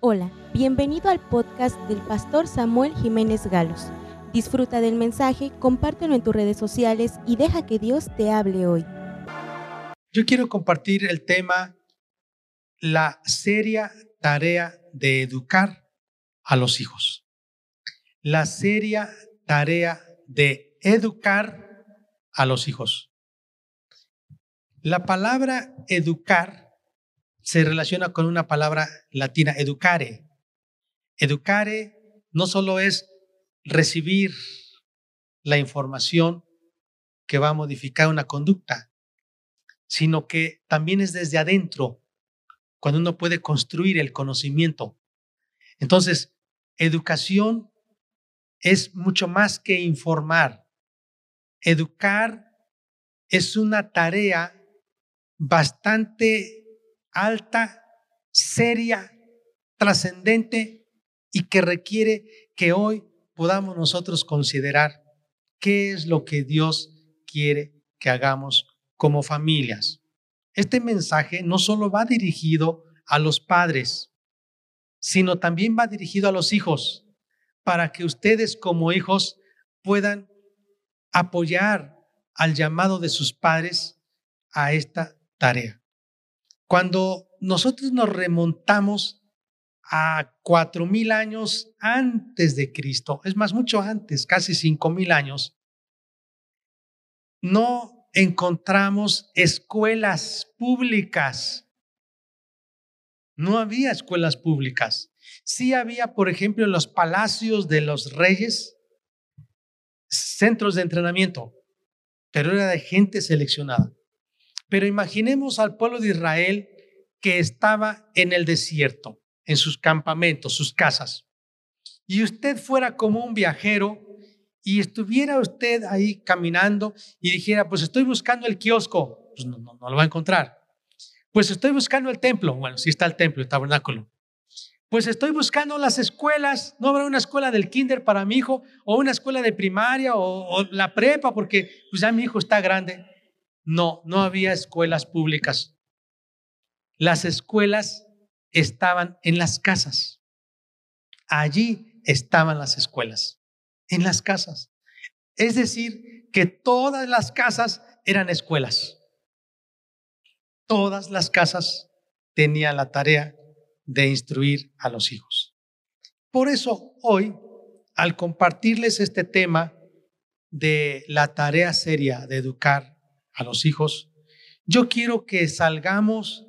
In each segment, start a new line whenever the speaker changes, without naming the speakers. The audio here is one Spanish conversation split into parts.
Hola, bienvenido al podcast del pastor Samuel Jiménez Galos. Disfruta del mensaje, compártelo en tus redes sociales y deja que Dios te hable hoy.
Yo quiero compartir el tema la seria tarea de educar a los hijos. La seria tarea de educar a los hijos. La palabra educar se relaciona con una palabra latina, educare. Educare no solo es recibir la información que va a modificar una conducta, sino que también es desde adentro, cuando uno puede construir el conocimiento. Entonces, educación es mucho más que informar. Educar es una tarea bastante alta, seria, trascendente y que requiere que hoy podamos nosotros considerar qué es lo que Dios quiere que hagamos como familias. Este mensaje no solo va dirigido a los padres, sino también va dirigido a los hijos, para que ustedes como hijos puedan apoyar al llamado de sus padres a esta tarea. Cuando nosotros nos remontamos a cuatro mil años antes de Cristo, es más, mucho antes, casi cinco mil años, no encontramos escuelas públicas. No había escuelas públicas. Sí había, por ejemplo, en los palacios de los reyes, centros de entrenamiento, pero era de gente seleccionada. Pero imaginemos al pueblo de Israel que estaba en el desierto, en sus campamentos, sus casas, y usted fuera como un viajero y estuviera usted ahí caminando y dijera, pues estoy buscando el kiosco, pues no, lo va a encontrar. Pues estoy buscando el templo, bueno, sí está el templo, el tabernáculo. Pues estoy buscando las escuelas, no habrá una escuela del kinder para mi hijo o una escuela de primaria o, o la prepa porque pues ya mi hijo está grande. No, no había escuelas públicas. Las escuelas estaban en las casas. Allí estaban las escuelas, en las casas. Es decir, que todas las casas eran escuelas. Todas las casas tenían la tarea de instruir a los hijos. Por eso hoy, al compartirles este tema de la tarea seria de educar a los hijos, yo quiero que salgamos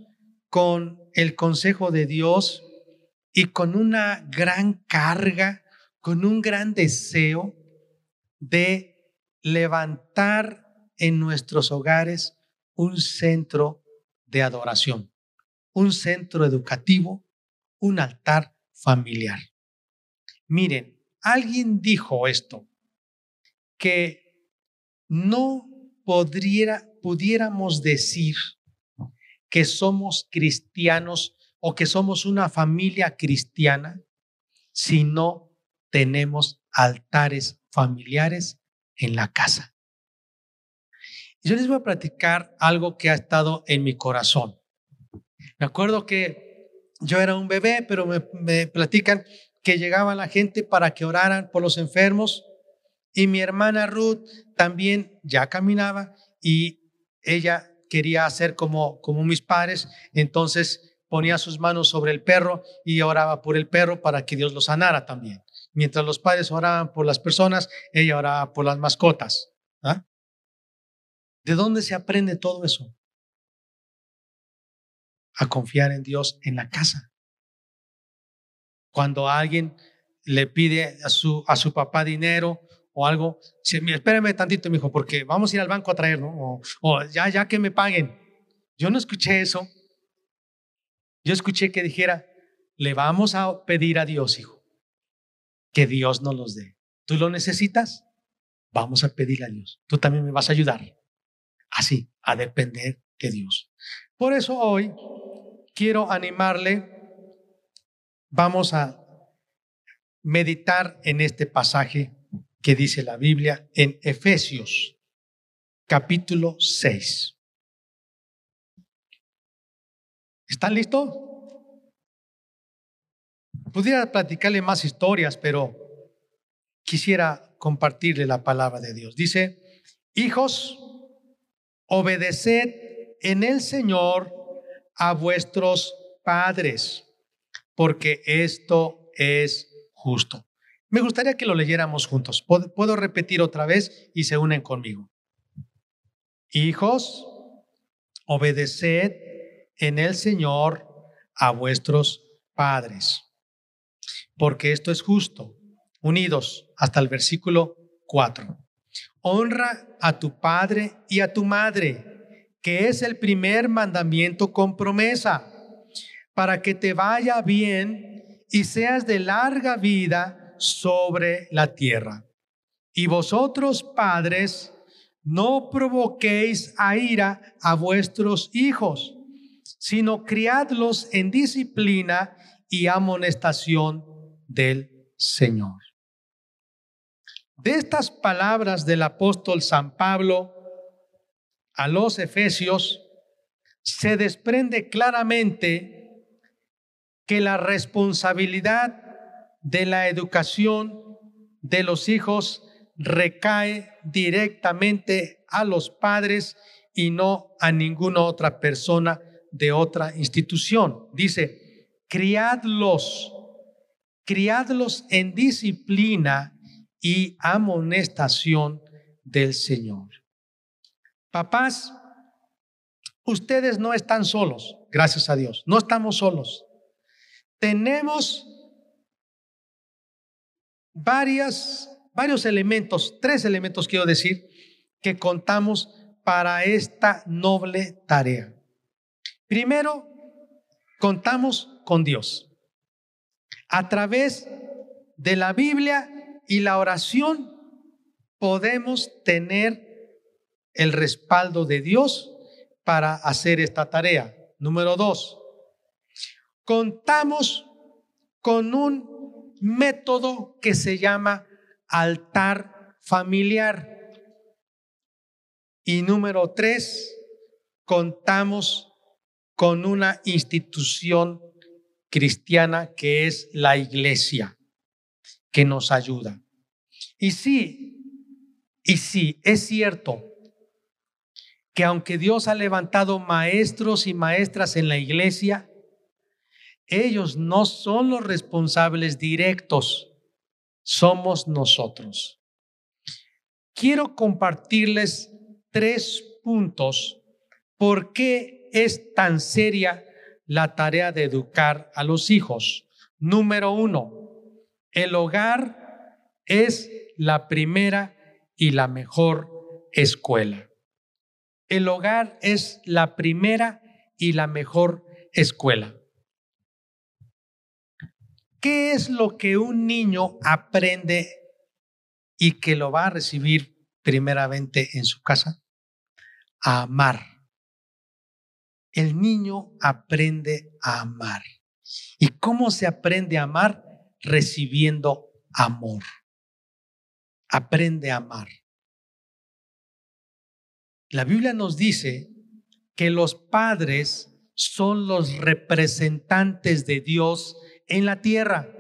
con el consejo de Dios y con una gran carga, con un gran deseo de levantar en nuestros hogares un centro de adoración, un centro educativo, un altar familiar. Miren, alguien dijo esto, que no pudiéramos decir que somos cristianos o que somos una familia cristiana si no tenemos altares familiares en la casa. Yo les voy a platicar algo que ha estado en mi corazón. Me acuerdo que yo era un bebé, pero me, me platican que llegaba la gente para que oraran por los enfermos y mi hermana Ruth también ya caminaba y ella quería hacer como, como mis padres, entonces ponía sus manos sobre el perro y oraba por el perro para que Dios lo sanara también. Mientras los padres oraban por las personas, ella oraba por las mascotas. ¿ah? ¿De dónde se aprende todo eso? A confiar en Dios en la casa. Cuando alguien le pide a su, a su papá dinero o algo, espérame tantito, hijo, porque vamos a ir al banco a traer, ¿no? O, ya, ya que me paguen. Yo no escuché eso. Yo escuché que dijera, le vamos a pedir a Dios, hijo, que Dios nos los dé. ¿Tú lo necesitas? Vamos a pedirle a Dios. Tú también me vas a ayudar. Así, a depender de Dios. Por eso hoy quiero animarle, vamos a meditar en este pasaje que dice la Biblia en Efesios capítulo 6. ¿Están listos? Pudiera platicarle más historias, pero quisiera compartirle la palabra de Dios. Dice, hijos, obedeced en el Señor a vuestros padres, porque esto es justo. Me gustaría que lo leyéramos juntos. Puedo repetir otra vez y se unen conmigo. Hijos, obedeced en el Señor a vuestros padres, porque esto es justo. Unidos hasta el versículo 4. Honra a tu padre y a tu madre, que es el primer mandamiento con promesa, para que te vaya bien y seas de larga vida sobre la tierra. Y vosotros, padres, no provoquéis a ira a vuestros hijos, sino criadlos en disciplina y amonestación del Señor. De estas palabras del apóstol San Pablo a los Efesios, se desprende claramente que la responsabilidad de la educación de los hijos recae directamente a los padres y no a ninguna otra persona de otra institución. Dice, criadlos, criadlos en disciplina y amonestación del Señor. Papás, ustedes no están solos, gracias a Dios, no estamos solos. Tenemos varias, varios elementos, tres elementos quiero decir, que contamos para esta noble tarea. Primero, contamos con Dios. A través de la Biblia y la oración podemos tener el respaldo de Dios para hacer esta tarea. Número dos, contamos con un método que se llama altar familiar. Y número tres, contamos con una institución cristiana que es la iglesia, que nos ayuda. Y sí, y sí, es cierto que aunque Dios ha levantado maestros y maestras en la iglesia, ellos no son los responsables directos, somos nosotros. Quiero compartirles tres puntos por qué es tan seria la tarea de educar a los hijos. Número uno, el hogar es la primera y la mejor escuela. El hogar es la primera y la mejor escuela. ¿Qué es lo que un niño aprende y que lo va a recibir primeramente en su casa? A amar. El niño aprende a amar. ¿Y cómo se aprende a amar? Recibiendo amor. Aprende a amar. La Biblia nos dice que los padres son los representantes de Dios en la tierra.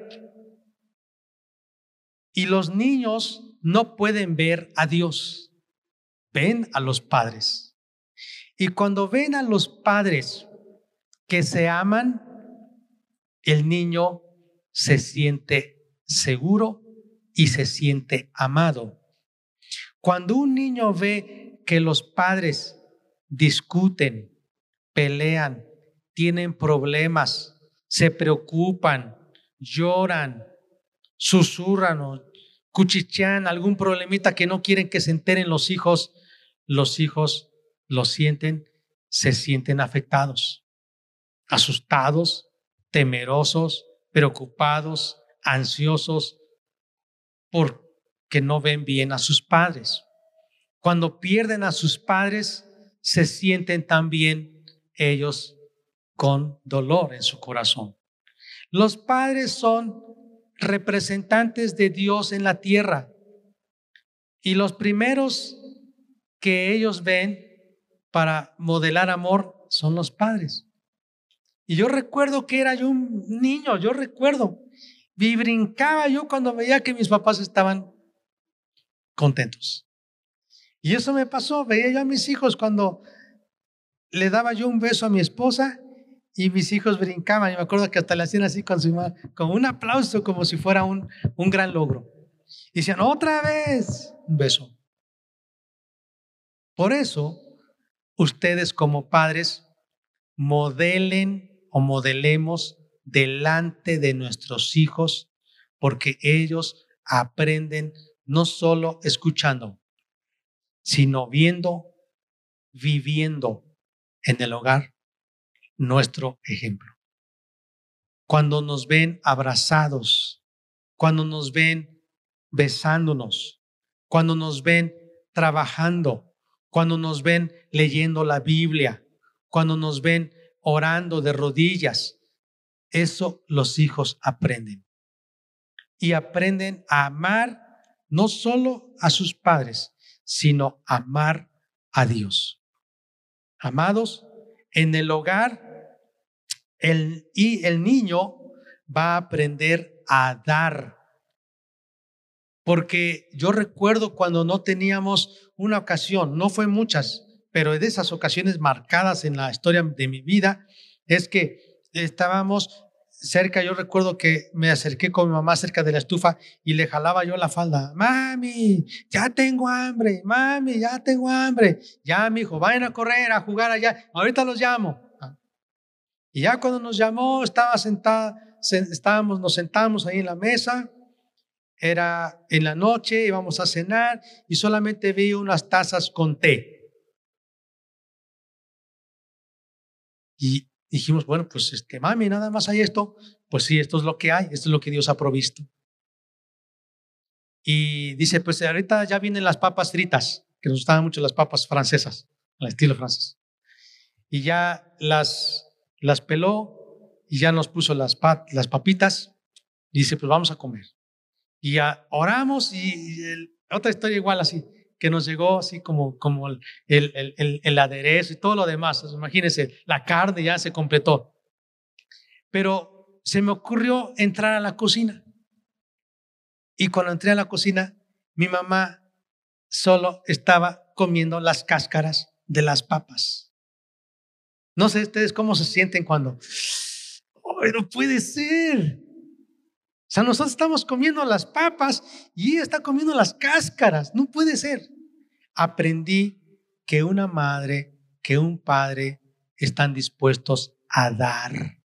Y los niños no pueden ver a Dios, ven a los padres. Y cuando ven a los padres que se aman, el niño se siente seguro y se siente amado. Cuando un niño ve que los padres discuten, pelean, tienen problemas, se preocupan, lloran, susurran o cuchichean algún problemita que no quieren que se enteren los hijos, los hijos lo sienten, se sienten afectados, asustados, temerosos, preocupados, ansiosos, porque no ven bien a sus padres. Cuando pierden a sus padres, se sienten también ellos con dolor en su corazón. Los padres son representantes de Dios en la tierra y los primeros que ellos ven para modelar amor son los padres. Y yo recuerdo que era yo un niño, yo recuerdo. Y brincaba yo cuando veía que mis papás estaban contentos. Y eso me pasó, veía yo a mis hijos cuando le daba yo un beso a mi esposa y mis hijos brincaban. Y me acuerdo que hasta le hacían así con, su, con un aplauso, como si fuera un, un gran logro. Y decían, otra vez, un beso. Por eso, ustedes como padres, modelen o modelemos delante de nuestros hijos, porque ellos aprenden no solo escuchando, sino viendo, viviendo en el hogar nuestro ejemplo. Cuando nos ven abrazados, cuando nos ven besándonos, cuando nos ven trabajando, cuando nos ven leyendo la Biblia, cuando nos ven orando de rodillas. Eso los hijos aprenden. Y aprenden a amar no solo a sus padres, sino amar a Dios. Amados, en el hogar y el niño va a aprender a dar. Porque yo recuerdo cuando no teníamos una ocasión, no fue muchas, pero de esas ocasiones marcadas en la historia de mi vida, es que estábamos cerca, yo recuerdo que me acerqué con mi mamá cerca de la estufa y le jalaba yo la falda. Mami, ya tengo hambre, mami, ya tengo hambre. Ya, mi hijo, vayan a correr, a jugar allá. Ahorita los llamo. Y ya cuando nos llamó, estaba sentada, estábamos, nos sentamos ahí en la mesa. Era en la noche, íbamos a cenar y solamente vi unas tazas con té. Y dijimos, bueno, pues este, mami, nada más hay esto. Pues sí, esto es lo que hay, esto es lo que Dios ha provisto. Y dice, pues ahorita ya vienen las papas fritas, que nos gustaban mucho las papas francesas, al estilo francés. Y ya las, las peló y ya nos puso las, las papitas. Y dice, pues vamos a comer. Y ya oramos y, otra historia igual así que nos llegó así como, como el, el, el, aderezo y todo lo demás. Imagínense, la carne ya se completó. Pero se me ocurrió entrar a la cocina. Y cuando entré a la cocina, mi mamá solo estaba comiendo las cáscaras de las papas. No sé ustedes cómo se sienten cuando, ¡ay, no puede ser! O sea, nosotros estamos comiendo las papas y ella está comiendo las cáscaras. No puede ser. Aprendí que una madre, que un padre están dispuestos a dar,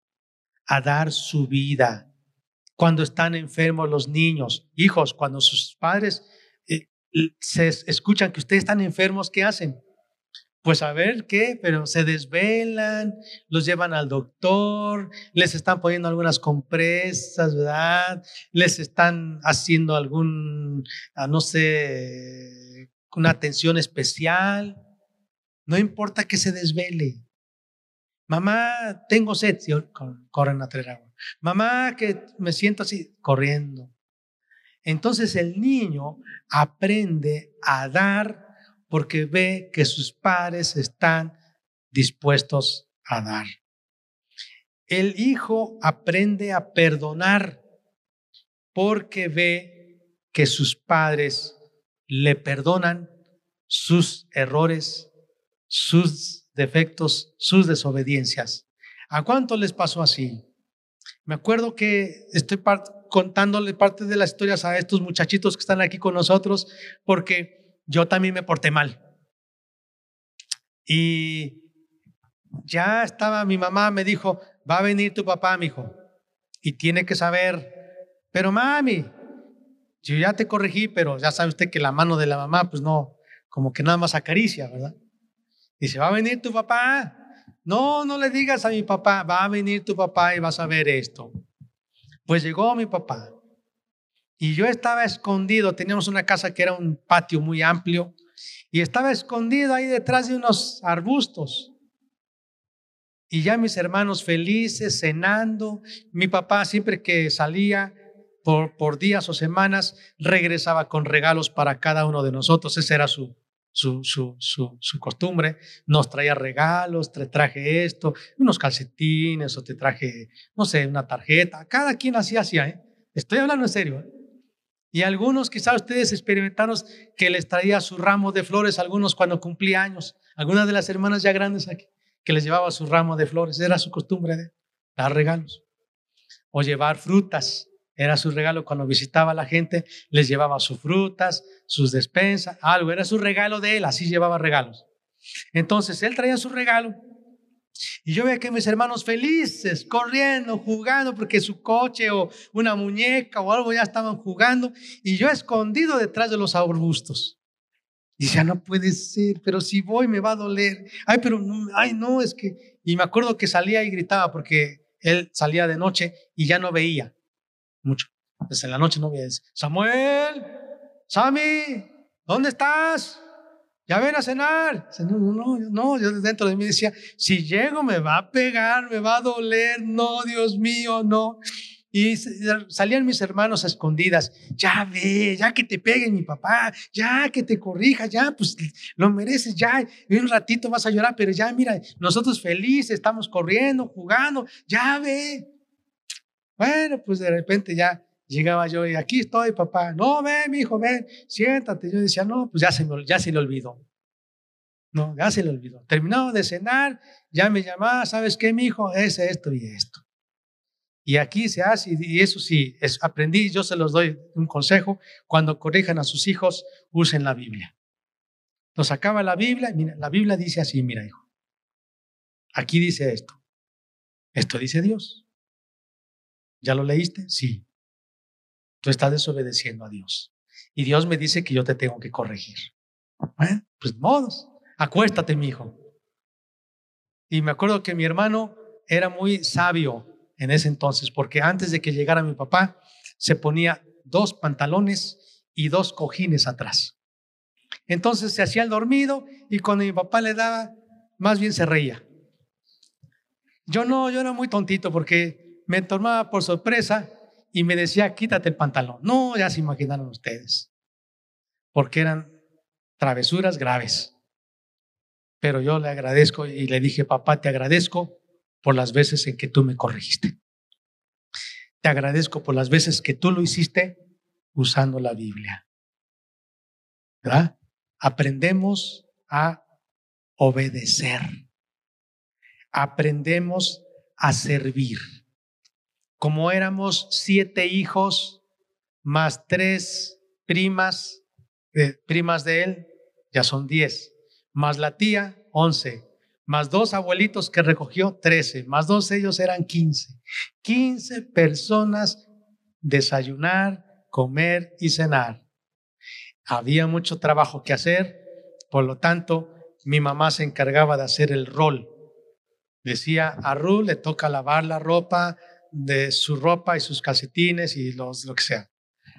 a dar su vida. Cuando están enfermos los niños, hijos, cuando sus padres eh, se escuchan que ustedes están enfermos, ¿qué hacen? Pues a ver qué, pero se desvelan, los llevan al doctor, les están poniendo algunas compresas, ¿verdad? Les están haciendo algún, ah, no sé, una atención especial. No importa que se desvele. Mamá, tengo sed, corren a traer agua. Mamá, que me siento así, corriendo. Entonces el niño aprende a dar porque ve que sus padres están dispuestos a dar. El hijo aprende a perdonar porque ve que sus padres le perdonan sus errores, sus defectos, sus desobediencias. ¿A cuánto les pasó así? Me acuerdo que estoy contándole parte de las historias a estos muchachitos que están aquí con nosotros porque yo también me porté mal. Y ya estaba, mi mamá me dijo, va a venir tu papá, mi hijo, y tiene que saber, pero mami, yo ya te corregí, pero ya sabe usted que la mano de la mamá, pues no, como que nada más acaricia, ¿verdad? Dice, va a venir tu papá. No, no le digas a mi papá, va a venir tu papá y vas a ver esto. Pues llegó mi papá y yo estaba escondido, teníamos una casa que era un patio muy amplio, y estaba escondido ahí detrás de unos arbustos. Y ya mis hermanos felices, cenando, mi papá siempre que salía por, días o semanas, regresaba con regalos para cada uno de nosotros, esa era su, su, su, su, costumbre, nos traía regalos, te traje esto, unos calcetines o te traje, no sé, una tarjeta. Cada quien así hacía, ¿eh? Estoy hablando en serio. ¿eh? Y algunos, quizás ustedes experimentaron que les traía su ramo de flores, algunos cuando cumplía años, algunas de las hermanas ya grandes aquí, que les llevaba su ramo de flores, era su costumbre de dar regalos. O llevar frutas, era su regalo cuando visitaba a la gente, les llevaba sus frutas, sus despensas, algo, era su regalo de él, así llevaba regalos. Entonces él traía su regalo y yo veía que mis hermanos felices, corriendo, jugando, porque su coche o una muñeca o algo ya estaban jugando, y yo escondido detrás de los arbustos. Y ya no puede ser, pero si voy me va a doler. Ay, pero ay, no, es que. Y me acuerdo que salía y gritaba porque él salía de noche y ya no veía mucho. Entonces en la noche no veía. Samuel, Sammy, ¿dónde estás? Ya ven a cenar. No, no, no, yo dentro de mí decía, si llego me va a pegar, me va a doler, no, Dios mío, no. Y salían mis hermanos a escondidas, ya ve, ya que te pegue mi papá, ya que te corrija, ya, pues lo mereces, ya, y un ratito vas a llorar, pero ya, mira, nosotros felices, estamos corriendo, jugando, ya ve. Bueno, pues de repente ya Llegaba yo y aquí estoy, papá. No, ven, mi hijo, ven, siéntate. Yo decía, no, pues ya se, me, le olvidó. No, ya se le olvidó. Terminado de cenar, ya me llamaba, ¿sabes qué, mi hijo? Es esto y esto. Y aquí se hace, y eso sí, aprendí, yo se los doy un consejo, cuando corrijan a sus hijos, usen la Biblia. Nos acaba la Biblia, mira, la Biblia dice así, mira, hijo. Aquí dice esto. Esto dice Dios. ¿Ya lo leíste? Sí. Estás desobedeciendo a Dios. Y Dios me dice que yo te tengo que corregir. Pues modos. Acuéstate, mi hijo. Y me acuerdo que mi hermano era muy sabio en ese entonces, porque antes de que llegara mi papá, se ponía dos pantalones y dos cojines atrás. Entonces se hacía el dormido y cuando mi papá le daba, más bien se reía. Yo no, yo era muy tontito porque me tomaba por sorpresa y me decía, quítate el pantalón. No, ya se imaginaron ustedes, porque eran travesuras graves. Pero yo le agradezco y le dije, papá, te agradezco por las veces en que tú me corregiste. Te agradezco por las veces que tú lo hiciste usando la Biblia. ¿Verdad? Aprendemos a obedecer. Aprendemos a servir como éramos siete hijos más tres primas, eh, primas de él, ya son diez, más la tía, once, más dos abuelitos que recogió, trece, más dos ellos eran quince. Quince personas desayunar, comer y cenar. Había mucho trabajo que hacer, por lo tanto, mi mamá se encargaba de hacer el rol. Decía, a Ru le toca lavar la ropa, de su ropa y sus calcetines y los, lo que sea.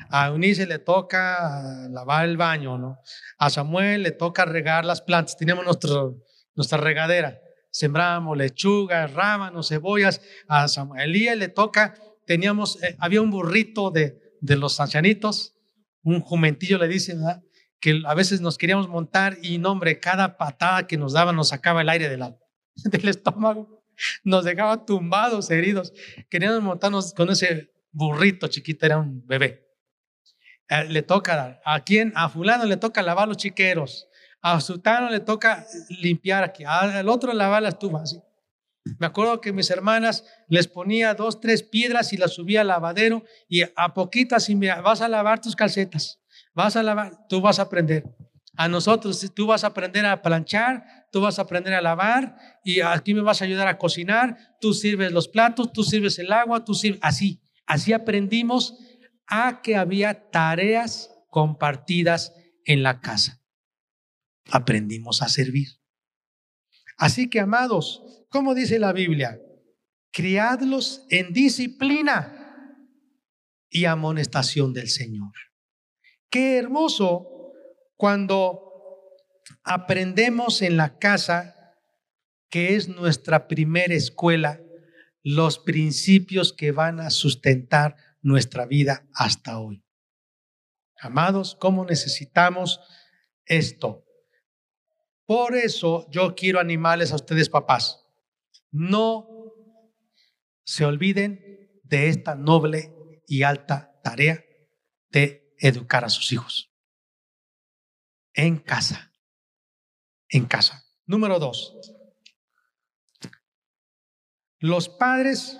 A Eunice le toca lavar el baño, ¿no? A Samuel le toca regar las plantas. Teníamos nuestro, nuestra regadera. Sembramos lechugas, rábanos, cebollas. A Samuel le toca, teníamos, eh, había un burrito de, de los ancianitos, un jumentillo le dicen, que a veces nos queríamos montar y, no, hombre, cada patada que nos daba nos sacaba el aire del, del estómago nos dejaba tumbados, heridos. Queríamos montarnos con ese burrito chiquito, era un bebé. Eh, le toca, ¿a quién? A fulano le toca lavar los chiqueros. A Sutano le toca limpiar aquí. Al otro lavar las tubas. Me acuerdo que mis hermanas les ponía dos, tres piedras y las subía al lavadero y a poquitas y mira, vas a lavar tus calcetas, vas a lavar, tú vas a aprender. A nosotros, tú vas a aprender a planchar, tú vas a aprender a lavar y aquí me vas a ayudar a cocinar, tú sirves los platos, tú sirves el agua, tú sirves así. Así aprendimos a que había tareas compartidas en la casa. Aprendimos a servir. Así que, amados, como dice la Biblia, criadlos en disciplina y amonestación del Señor. Qué hermoso cuando aprendemos en la casa, que es nuestra primera escuela, los principios que van a sustentar nuestra vida hasta hoy. Amados, ¿cómo necesitamos esto? Por eso yo quiero animarles a ustedes, papás. No se olviden de esta noble y alta tarea de educar a sus hijos. En casa. En casa. Número dos. Los padres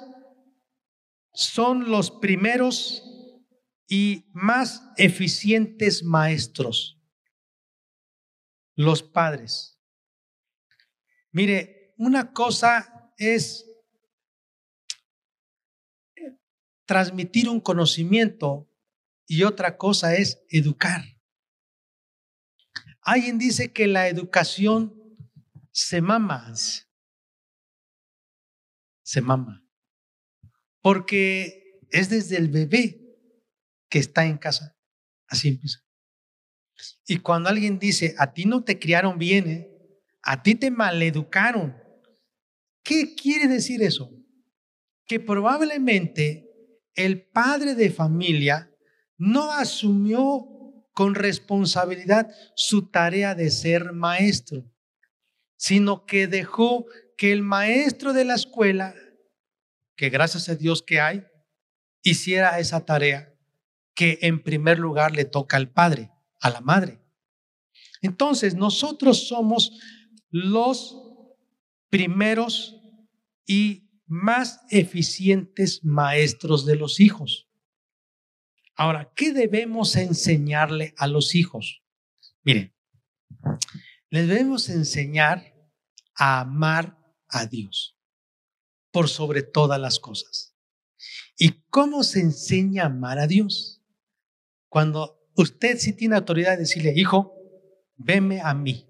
son los primeros y más eficientes maestros. Los padres. Mire, una cosa es transmitir un conocimiento y otra cosa es educar. Alguien dice que la educación se mama, se mama, porque es desde el bebé que está en casa. Así empieza. Y cuando alguien dice, a ti no te criaron bien, ¿eh? a ti te maleducaron, ¿qué quiere decir eso? Que probablemente el padre de familia no asumió con responsabilidad su tarea de ser maestro, sino que dejó que el maestro de la escuela, que gracias a Dios que hay, hiciera esa tarea que en primer lugar le toca al padre, a la madre. Entonces, nosotros somos los primeros y más eficientes maestros de los hijos. Ahora, ¿qué debemos enseñarle a los hijos? Miren, les debemos enseñar a amar a Dios por sobre todas las cosas. ¿Y cómo se enseña a amar a Dios? Cuando usted sí tiene autoridad de decirle, hijo, veme a mí.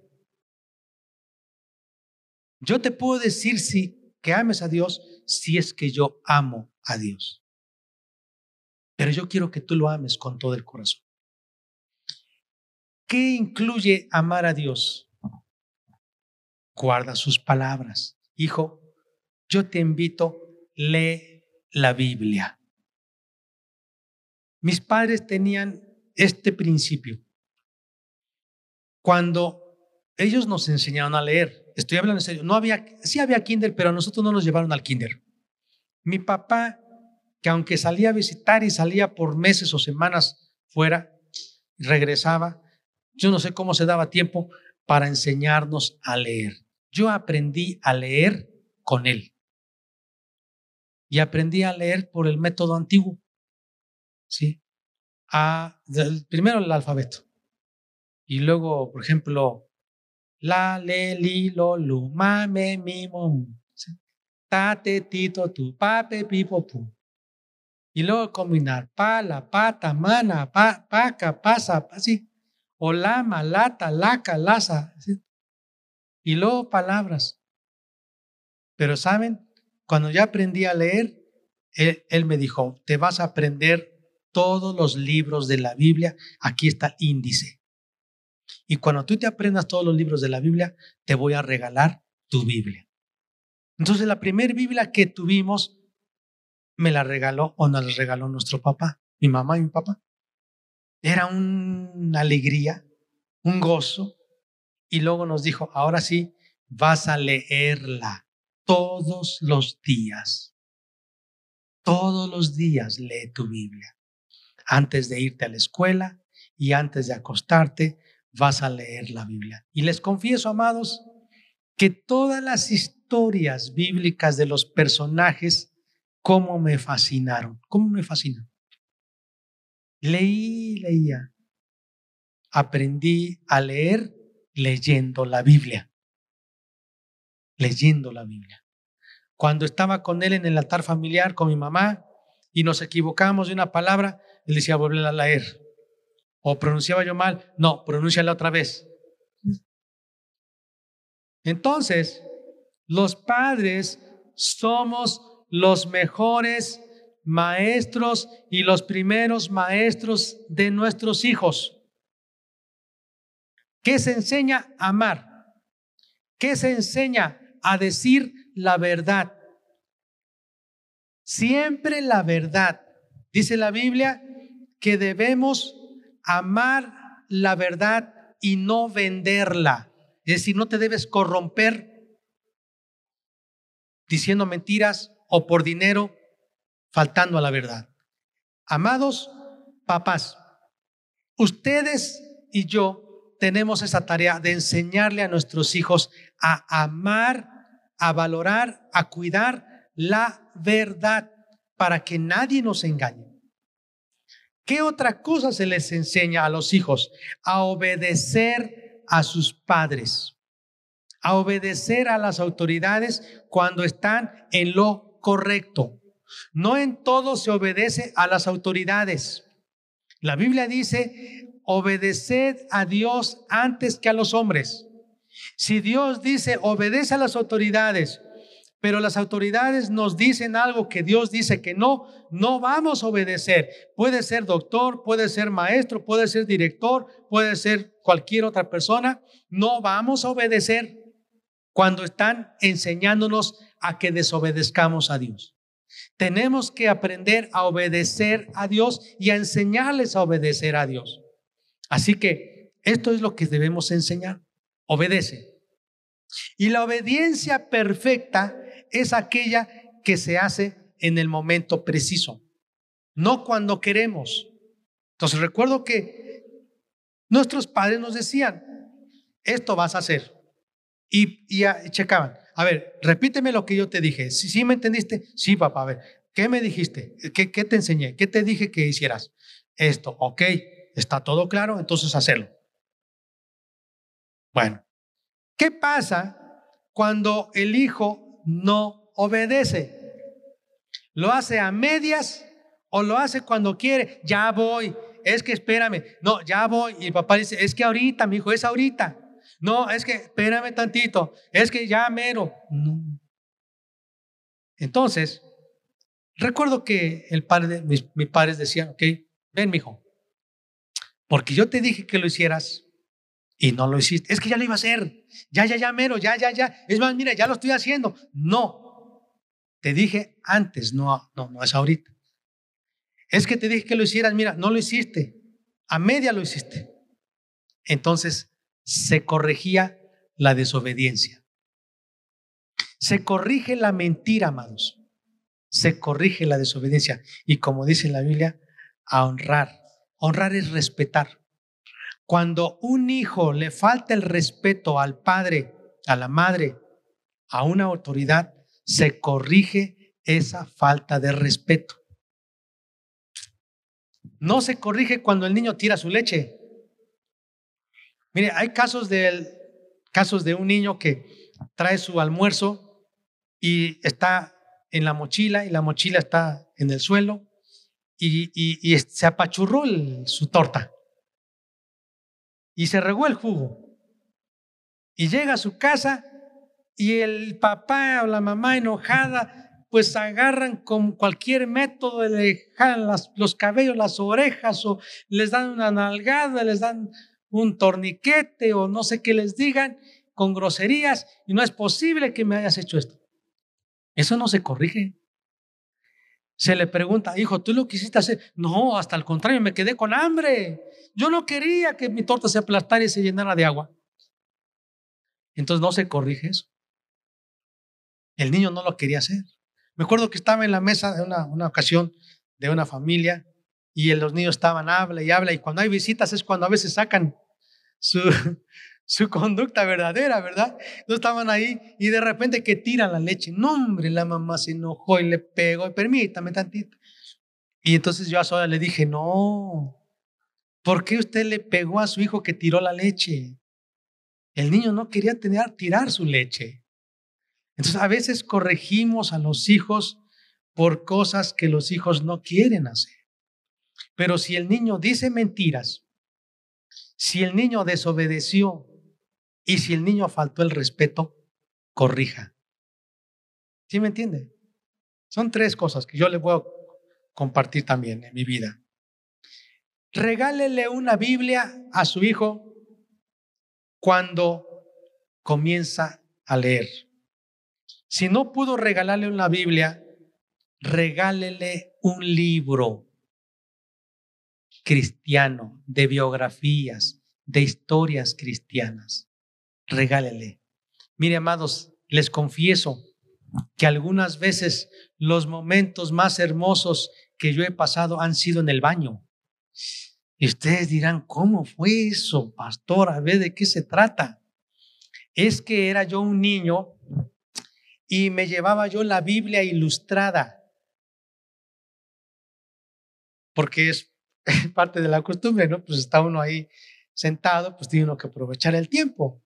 Yo te puedo decir si que ames a Dios si es que yo amo a Dios. Pero yo quiero que tú lo ames con todo el corazón. ¿Qué incluye amar a Dios? Guarda sus palabras. Hijo, yo te invito, lee la Biblia. Mis padres tenían este principio. Cuando ellos nos enseñaron a leer, estoy hablando en serio, no había, sí había kinder, pero a nosotros no nos llevaron al kinder. Mi papá, que aunque salía a visitar y salía por meses o semanas fuera, regresaba, yo no sé cómo se daba tiempo para enseñarnos a leer. Yo aprendí a leer con él. Y aprendí a leer por el método antiguo. ¿sí? A, primero el alfabeto. Y luego, por ejemplo, la, le, li, lo, lu, ma, me, mi, mo, ta, te, tu, pa, pe. Y luego combinar pa, la, pata, mana, pa, paca, pasa, así. O la, malata, laca, laza. Y luego palabras. Pero saben, cuando ya aprendí a leer, él, él me dijo, te vas a aprender todos los libros de la Biblia, aquí está el índice. Y cuando tú te aprendas todos los libros de la Biblia, te voy a regalar tu Biblia. Entonces la primera Biblia que tuvimos me la regaló o nos la regaló nuestro papá, mi mamá y mi papá. Era una alegría, un gozo. Y luego nos dijo, ahora sí, vas a leerla todos los días. Todos los días lee tu Biblia antes de irte a la escuela y antes de acostarte, vas a leer la Biblia. Y les confieso, amados, que todas las historias bíblicas de los personajes, cómo me fascinaron, cómo me fascinan. Leí, leía. Aprendí a leer leyendo la Biblia. Leyendo la Biblia. Cuando estaba con él en el altar familiar, con mi mamá, y nos equivocamos de una palabra, él decía, vuelve a leer. O pronunciaba yo mal, no, pronúnciala otra vez. Entonces, los padres somos los mejores maestros y los primeros maestros de nuestros hijos. ¿Qué se enseña a amar? ¿Qué se enseña a decir la verdad? Siempre la verdad. Dice la Biblia que debemos amar la verdad y no venderla. Es decir, no te debes corromper diciendo mentiras o por dinero, faltando a la verdad. Amados papás, ustedes y yo tenemos esa tarea de enseñarle a nuestros hijos a amar, a valorar, a cuidar la verdad para que nadie nos engañe. ¿Qué otra cosa se les enseña a los hijos? A obedecer a sus padres, a obedecer a las autoridades cuando están en lo correcto. No en todo se obedece a las autoridades. La Biblia dice, obedeced a Dios antes que a los hombres. Si Dios dice, obedece a las autoridades, pero las autoridades nos dicen algo que Dios dice que no, no vamos a obedecer. Puede ser doctor, puede ser maestro, puede ser director, puede ser cualquier otra persona. No vamos a obedecer cuando están enseñándonos a que desobedezcamos a Dios. Tenemos que aprender a obedecer a Dios y a enseñarles a obedecer a Dios. Así que esto es lo que debemos enseñar. Obedece. Y la obediencia perfecta es aquella que se hace en el momento preciso, no cuando queremos. Entonces recuerdo que nuestros padres nos decían, esto vas a hacer. Y, y, checaban, a ver, repíteme lo que yo te dije. Si ¿Sí, me entendiste, sí, papá, a ver, ¿qué me dijiste? ¿Qué, ¿Qué te enseñé? ¿Qué te dije que hicieras? Esto, ok, está todo claro, entonces hacerlo. Bueno, ¿qué pasa cuando el hijo no obedece. Lo hace a medias o lo hace cuando quiere. Ya voy. Es que espérame. No, ya voy. Y papá dice, es que ahorita, mi hijo, es ahorita. No, es que espérame tantito. Es que ya mero. Entonces, recuerdo que el padre, mis, mis padres decían, ok, ven, mi hijo, porque yo te dije que lo hicieras y no lo hiciste. Es que ya lo iba a hacer. Ya, ya, ya, mero, ya, ya, ya. Es más, mira, ya lo estoy haciendo. No. Te dije antes, no, no, no es ahorita. Es que te dije que lo hicieras, mira, no lo hiciste. A media lo hiciste. Entonces se corregía la desobediencia. Se corrige la mentira, amados. Se corrige la desobediencia. Y como dice la Biblia, a honrar. Honrar es respetar. Cuando un hijo le falta el respeto al padre, a la madre, a una autoridad, se corrige esa falta de respeto. No se corrige cuando el niño tira su leche. Mire, hay casos de, casos de un niño que trae su almuerzo y está en la mochila y la mochila está en el suelo y, se apachurró su torta y se regó el jugo. Y llega a su casa y el papá o la mamá enojada, pues agarran con cualquier método, le jalan los cabellos, las orejas, o les dan una nalgada, les dan un torniquete, o no sé qué les digan, con groserías, y no es posible que me hayas hecho esto. Eso no se corrige. Se le pregunta, hijo, ¿tú lo quisiste hacer? No, hasta el contrario, me quedé con hambre. Yo no quería que mi torta se aplastara y se llenara de agua. Entonces no se corrige eso. El niño no lo quería hacer. Me acuerdo que estaba en la mesa de una, una ocasión de una familia y los niños estaban habla y habla y cuando hay visitas es cuando a veces sacan su, su conducta verdadera, ¿verdad? No estaban ahí y de repente que tiran la leche. No, hombre, la mamá se enojó y le pegó. Permítame tantito. Y entonces yo a Soda le dije, no, ¿por qué usted le pegó a su hijo que tiró la leche? El niño no quería tener, tirar su leche. Entonces a veces corregimos a los hijos por cosas que los hijos no quieren hacer. Pero si el niño dice mentiras, si el niño desobedeció, y si el niño faltó el respeto, corrija. ¿Sí me entiende? Son tres cosas que yo le voy a compartir también en mi vida. Regálele una Biblia a su hijo cuando comienza a leer. Si no pudo regalarle una Biblia, regálele un libro cristiano de biografías, de historias cristianas. regálele. Mire, amados, les confieso que algunas veces los momentos más hermosos que yo he pasado han sido en el baño. Y ustedes dirán, ¿cómo fue eso, pastor? A ver, ¿de qué se trata? Es que era yo un niño y me llevaba yo la Biblia ilustrada, porque es parte de la costumbre, ¿no? Pues está uno ahí sentado, pues tiene uno que aprovechar el tiempo.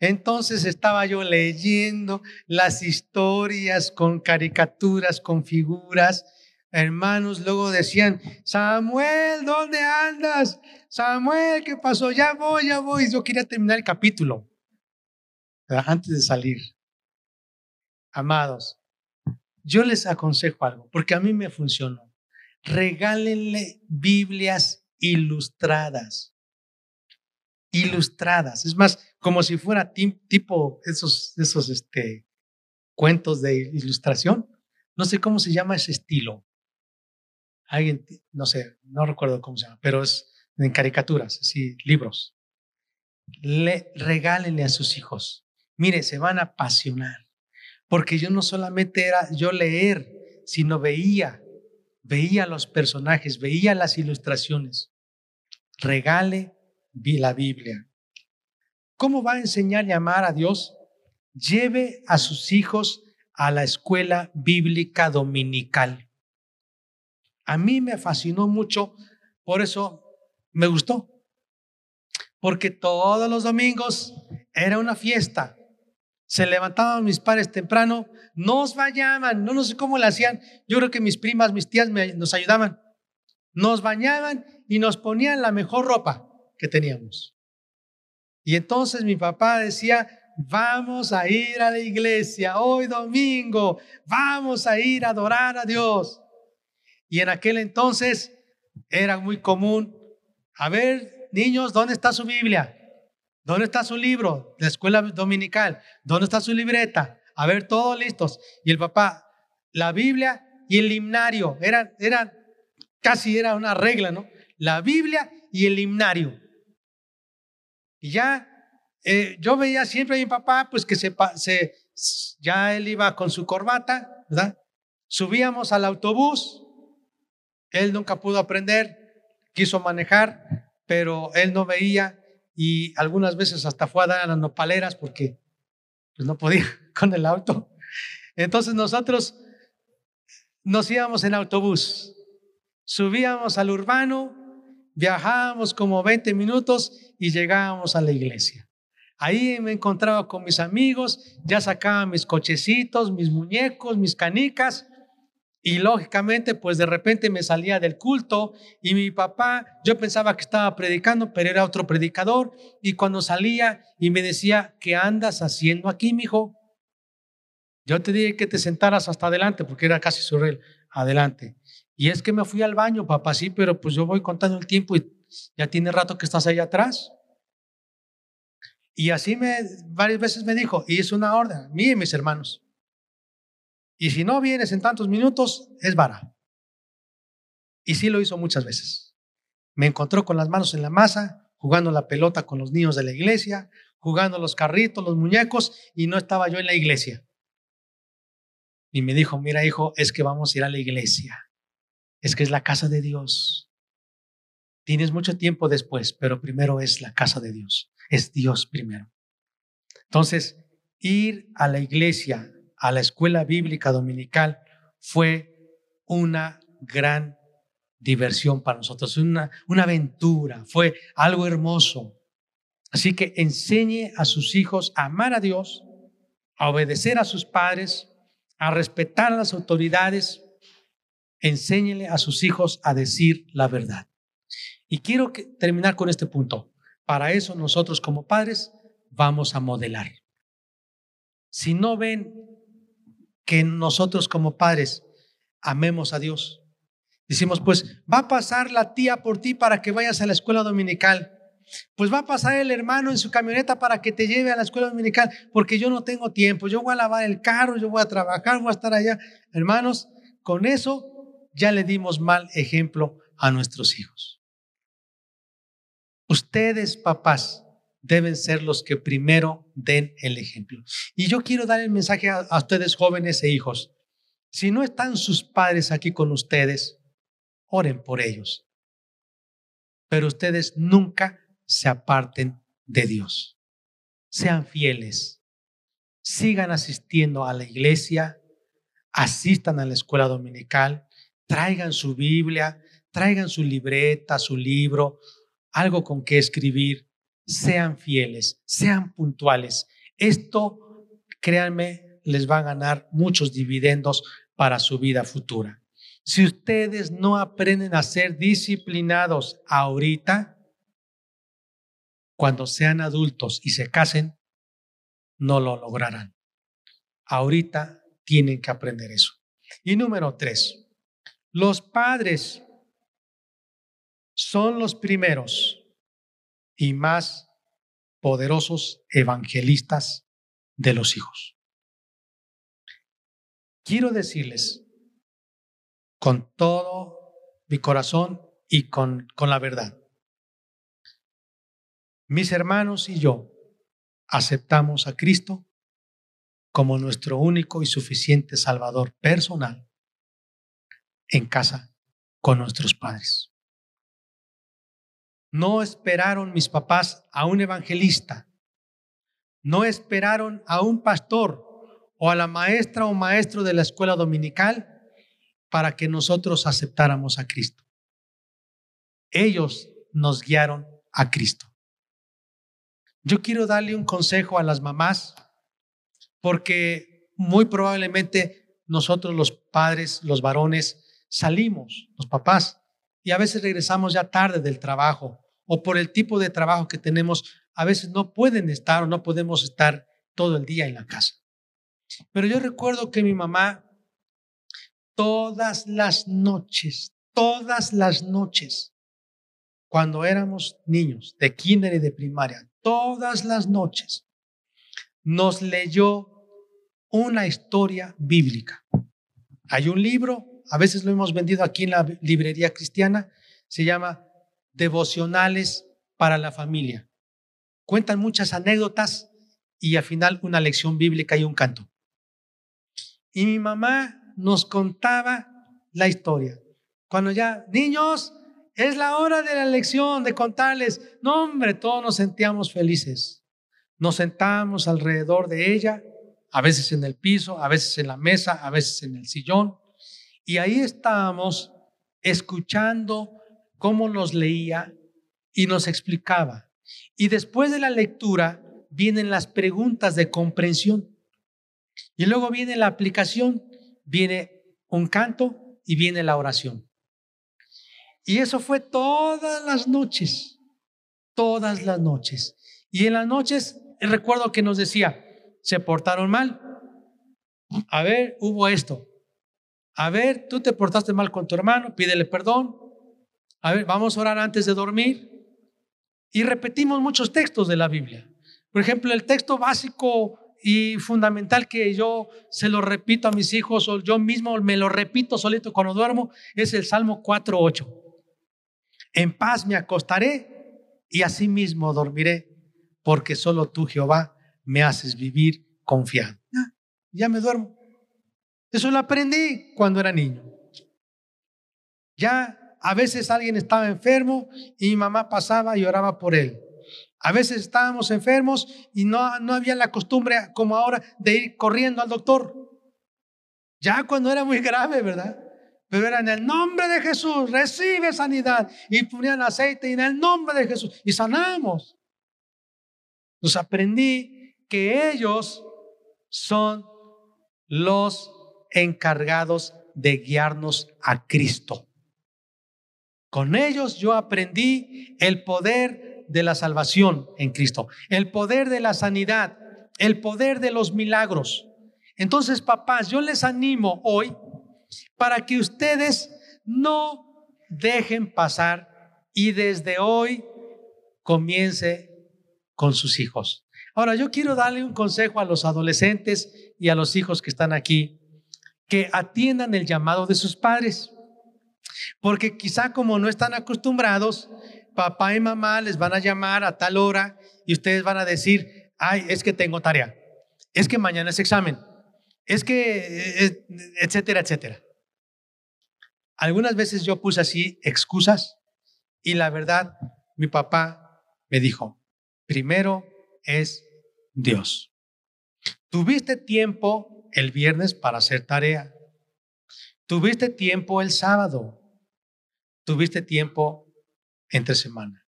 Entonces estaba yo leyendo las historias con caricaturas, con figuras. Hermanos, luego decían, Samuel, ¿dónde andas? Samuel, ¿qué pasó? Ya voy, ya voy. Yo quería terminar el capítulo antes de salir. Amados, yo les aconsejo algo, porque a mí me funcionó. Regálenle Biblias ilustradas ilustradas. Es más, como si fuera tipo esos, esos este, cuentos de ilustración. No sé cómo se llama ese estilo. Alguien, no sé, no recuerdo cómo se llama, pero es en caricaturas, así, libros. Le, regálenle a sus hijos. Mire, se van a apasionar. Porque yo no solamente era yo leer, sino veía, veía los personajes, veía las ilustraciones. Regale la Biblia. ¿Cómo va a enseñar y amar a Dios? Lleve a sus hijos a la escuela bíblica dominical. A mí me fascinó mucho, por eso me gustó. Porque todos los domingos era una fiesta. Se levantaban mis padres temprano, nos bañaban, no, no sé cómo lo hacían. Yo creo que mis primas, mis tías nos ayudaban. Nos bañaban y nos ponían la mejor ropa que teníamos. Y entonces mi papá decía, vamos a ir a la iglesia hoy domingo, vamos a ir a adorar a Dios. Y en aquel entonces era muy común, a ver, niños, ¿dónde está su Biblia? ¿Dónde está su libro? La escuela dominical. ¿Dónde está su libreta? A ver, todos listos. Y el papá, la Biblia y el himnario. Era, era, casi era una regla, ¿no? La Biblia y el himnario. Y ya eh, yo veía siempre a mi papá, pues que se, se, ya él iba con su corbata, ¿verdad? Subíamos al autobús, él nunca pudo aprender, quiso manejar, pero él no veía y algunas veces hasta fue a dar a las nopaleras porque pues no podía con el auto. Entonces nosotros nos íbamos en autobús, subíamos al urbano, viajábamos como 20 minutos y llegábamos a la iglesia. Ahí me encontraba con mis amigos, ya sacaba mis cochecitos, mis muñecos, mis canicas. Y lógicamente, pues de repente me salía del culto y mi papá, yo pensaba que estaba predicando, pero era otro predicador. Y cuando salía y me decía, ¿qué andas haciendo aquí, mijo? Yo te dije que te sentaras hasta adelante, porque era casi su rey, adelante. Y es que me fui al baño, papá, sí, pero pues yo voy contando el tiempo y ya tiene rato que estás ahí atrás. Y así me, varias veces me dijo, y es una orden, mí y mis hermanos. Y si no vienes en tantos minutos, es vara. Y sí lo hizo muchas veces. Me encontró con las manos en la masa, jugando la pelota con los niños de la iglesia, jugando los carritos, los muñecos, y no estaba yo en la iglesia. Y me dijo, mira hijo, es que vamos a ir a la iglesia. Es que es la casa de Dios. Tienes mucho tiempo después, pero primero es la casa de Dios. Es Dios primero. Entonces, ir a la iglesia, a la escuela bíblica dominical, fue una gran diversión para nosotros, una, una aventura, fue algo hermoso. Así que enseñe a sus hijos a amar a Dios, a obedecer a sus padres, a respetar a las autoridades. Enséñele a sus hijos a decir la verdad. Y quiero terminar con este punto. Para eso nosotros como padres vamos a modelar. Si no ven que nosotros como padres amemos a Dios, decimos, pues va a pasar la tía por ti para que vayas a la escuela dominical. Pues va a pasar el hermano en su camioneta para que te lleve a la escuela dominical, porque yo no tengo tiempo, yo voy a lavar el carro, yo voy a trabajar, voy a estar allá. Hermanos, con eso ya le dimos mal ejemplo a nuestros hijos. Ustedes, papás, deben ser los que primero den el ejemplo. Y yo quiero dar el mensaje a, ustedes jóvenes e hijos. Si no están sus padres aquí con ustedes, oren por ellos. Pero ustedes nunca se aparten de Dios. Sean fieles. Sigan asistiendo a la iglesia, asistan a la escuela dominical, traigan su Biblia, traigan su libreta, su libro, algo con que escribir. Sean fieles, sean puntuales. Esto, créanme, les va a ganar muchos dividendos para su vida futura. Si ustedes no aprenden a ser disciplinados ahorita, cuando sean adultos y se casen, no lo lograrán. Ahorita tienen que aprender eso. Y número tres, los padres son los primeros y más poderosos evangelistas de los hijos. Quiero decirles con todo mi corazón y con, con la verdad. Mis hermanos y yo aceptamos a Cristo como nuestro único y suficiente Salvador personal en casa con nuestros padres. No esperaron mis papás a un evangelista, no esperaron a un pastor o a la maestra o maestro de la escuela dominical para que nosotros aceptáramos a Cristo. Ellos nos guiaron a Cristo. Yo quiero darle un consejo a las mamás porque muy probablemente nosotros los padres, los varones, salimos, los papás, y a veces regresamos ya tarde del trabajo o por el tipo de trabajo que tenemos, a veces no pueden estar o no podemos estar todo el día en la casa. Pero yo recuerdo que mi mamá todas las noches, todas las noches, cuando éramos niños de kinder y de primaria, todas las noches, nos leyó una historia bíblica. Hay un libro, a veces lo hemos vendido aquí en la librería cristiana, se llama Devocionales para la familia. Cuentan muchas anécdotas y al final una lección bíblica y un canto. Y mi mamá nos contaba la historia. Cuando ya, niños, es la hora de la lección, de contarles. No, hombre, todos nos sentíamos felices. Nos sentábamos alrededor de ella a veces en el piso, a veces en la mesa, a veces en el sillón. Y ahí estábamos escuchando cómo nos leía y nos explicaba. Y después de la lectura vienen las preguntas de comprensión. Y luego viene la aplicación, viene un canto y viene la oración. Y eso fue todas las noches, todas las noches. Y en las noches, recuerdo que nos decía, se portaron mal. A ver, hubo esto. A ver, tú te portaste mal con tu hermano, pídele perdón. A ver, vamos a orar antes de dormir. Y repetimos muchos textos de la Biblia. Por ejemplo, el texto básico y fundamental que yo se lo repito a mis hijos o yo mismo me lo repito solito cuando duermo es el Salmo 4.8. En paz me acostaré y así mismo dormiré, porque solo tú, Jehová, me haces vivir confiado. Ya, me duermo. Eso lo aprendí cuando era niño. Ya a veces alguien estaba enfermo y mi mamá pasaba y oraba por él. A veces estábamos enfermos y no, no había la costumbre como ahora de ir corriendo al doctor. Ya cuando era muy grave, ¿verdad? Pero era en el nombre de Jesús, recibe sanidad. Y ponían aceite y en el nombre de Jesús. Y sanamos. Nos aprendí que ellos son los encargados de guiarnos a Cristo. Con ellos yo aprendí el poder de la salvación en Cristo, el poder de la sanidad, el poder de los milagros. Entonces, papás, yo les animo hoy para que ustedes no dejen pasar y desde hoy comience con sus hijos. Ahora, yo quiero darle un consejo a los adolescentes y a los hijos que están aquí, que atiendan el llamado de sus padres. Porque quizá como no están acostumbrados, papá y mamá les van a llamar a tal hora y ustedes van a decir, ay, es que tengo tarea, es que mañana es examen, es que, eh, etcétera, etcétera. Algunas veces yo puse así excusas y la verdad, mi papá me dijo, primero es Dios. Tuviste tiempo el viernes para hacer tarea. Tuviste tiempo el sábado. Tuviste tiempo entre semana.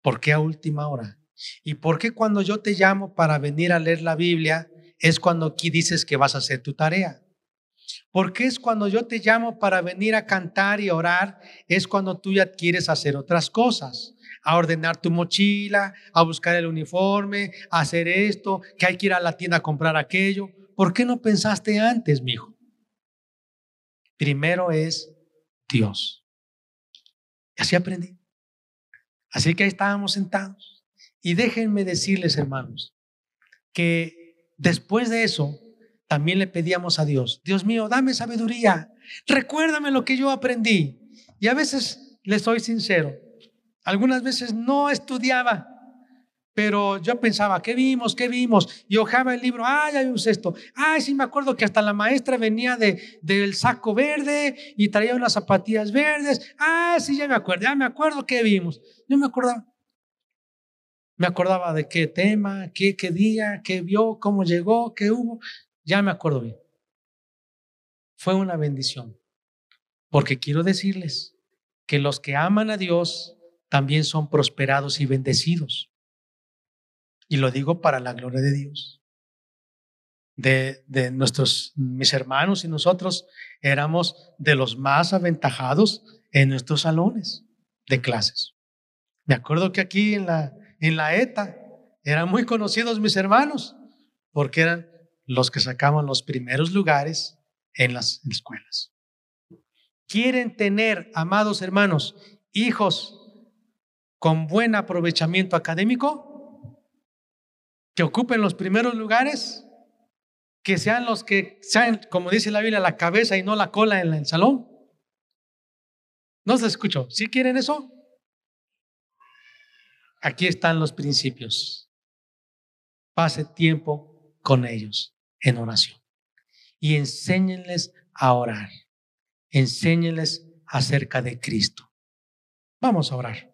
¿Por qué a última hora? ¿Y por qué cuando yo te llamo para venir a leer la Biblia es cuando aquí dices que vas a hacer tu tarea? ¿Por qué es cuando yo te llamo para venir a cantar y orar es cuando tú ya quieres hacer otras cosas? A ordenar tu mochila, a buscar el uniforme, a hacer esto, que hay que ir a la tienda a comprar aquello. ¿Por qué no pensaste antes, mi hijo? Primero es Dios. Así aprendí. Así que ahí estábamos sentados. Y déjenme decirles, hermanos, que después de eso, también le pedíamos a Dios, Dios mío, dame sabiduría, recuérdame lo que yo aprendí. Y a veces, le soy sincero, algunas veces no estudiaba, pero yo pensaba, ¿qué vimos? ¿Qué vimos? Y ojaba el libro, ah, ya vimos esto. Ay, sí me acuerdo que hasta la maestra venía de, del saco verde y traía unas zapatillas verdes. Ah, sí, ya me acuerdo, ya me acuerdo qué vimos. Yo me acordaba. Me acordaba de qué tema, qué, qué día, qué vio, cómo llegó, qué hubo. Ya me acuerdo bien. Fue una bendición. Porque quiero decirles que los que aman a Dios también son prosperados y bendecidos. Y lo digo para la gloria de Dios. De, de, nuestros, mis hermanos y nosotros éramos de los más aventajados en nuestros salones de clases. Me acuerdo que aquí en la, en la ETA eran muy conocidos mis hermanos porque eran los que sacaban los primeros lugares en las escuelas. ¿Quieren tener, amados hermanos, hijos con buen aprovechamiento académico? Que ocupen los primeros lugares, que sean los que sean, como dice la Biblia, la cabeza y no la cola en el salón. No se escuchó. ¿Sí quieren eso? Aquí están los principios. Pase tiempo con ellos en oración y enséñenles a orar. Enséñenles acerca de Cristo. Vamos a orar.